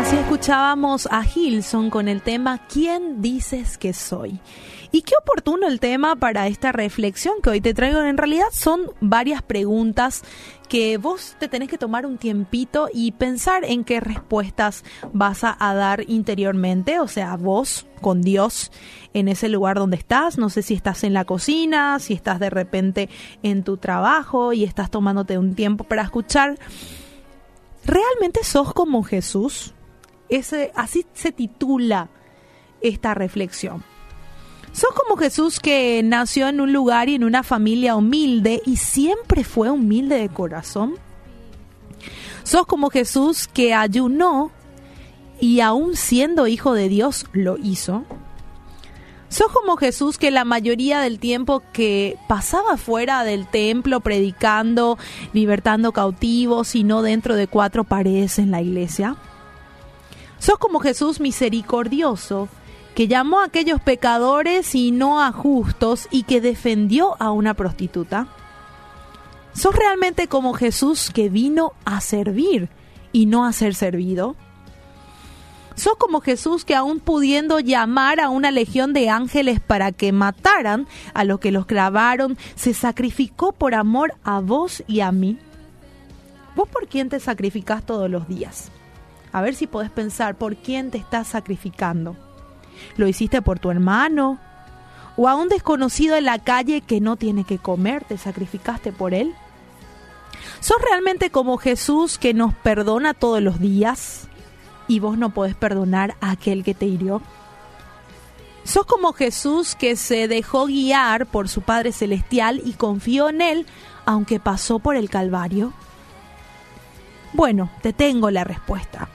así escuchábamos a Gilson con el tema ¿Quién dices que soy? Y qué oportuno el tema para esta reflexión que hoy te traigo. En realidad son varias preguntas que vos te tenés que tomar un tiempito y pensar en qué respuestas vas a, dar interiormente, o sea, vos con Dios en ese lugar donde estás. No sé si estás en la cocina, si estás de repente en tu trabajo y estás tomándote un tiempo para escuchar. ¿Realmente sos como Jesús? Así se titula esta reflexión. Sos como Jesús que nació en un lugar y en una familia humilde y siempre fue humilde de corazón. Sos como Jesús que ayunó y aún siendo hijo de Dios lo hizo. Sos como Jesús que la mayoría del tiempo que pasaba fuera del templo predicando, libertando cautivos y no dentro de cuatro paredes en la iglesia. Sos como Jesús misericordioso que llamó a aquellos pecadores y no a justos y que defendió a una prostituta? ¿Sos realmente como Jesús que vino a servir y no a ser servido? ¿Sos como Jesús que aún pudiendo llamar a una legión de ángeles para que mataran a los que los clavaron, se sacrificó por amor a vos y a mí? ¿Vos por quién te sacrificás todos los días? A ver si podés pensar por quién te estás sacrificando. ¿Lo hiciste por tu hermano? ¿O a un desconocido en la calle que no tiene que comer, te sacrificaste por él? ¿Sos realmente como Jesús que nos perdona todos los días y vos no podés perdonar a aquel que te hirió? ¿Sos como Jesús que se dejó guiar por su Padre Celestial y confió en Él aunque pasó por el Calvario? Bueno, te tengo la respuesta.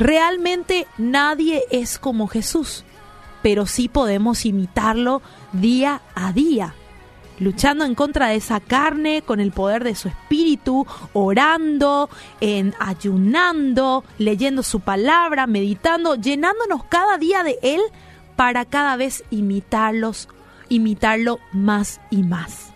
Realmente nadie es como Jesús, pero sí podemos imitarlo día a día, luchando en contra de esa carne con el poder de su espíritu, orando, en ayunando, leyendo su palabra, meditando, llenándonos cada día de él para cada vez imitarlos, imitarlo más y más.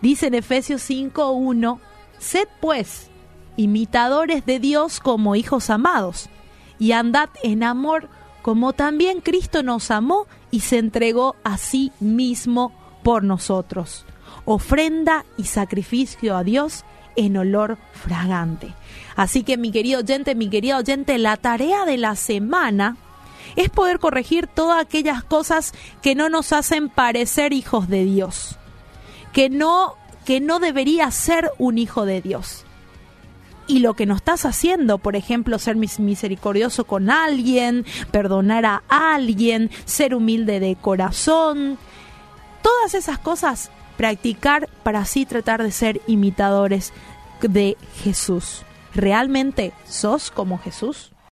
Dice en Efesios 5:1, sed pues imitadores de Dios como hijos amados y andad en amor como también Cristo nos amó y se entregó a sí mismo por nosotros. Ofrenda y sacrificio a Dios en olor fragante. Así que mi querido oyente, mi querido oyente, la tarea de la semana es poder corregir todas aquellas cosas que no nos hacen parecer hijos de Dios, que no que no debería ser un hijo de Dios y lo que no estás haciendo, por ejemplo, ser misericordioso con alguien, perdonar a alguien, ser humilde de corazón, todas esas cosas practicar para así tratar de ser imitadores de Jesús. ¿Realmente sos como Jesús?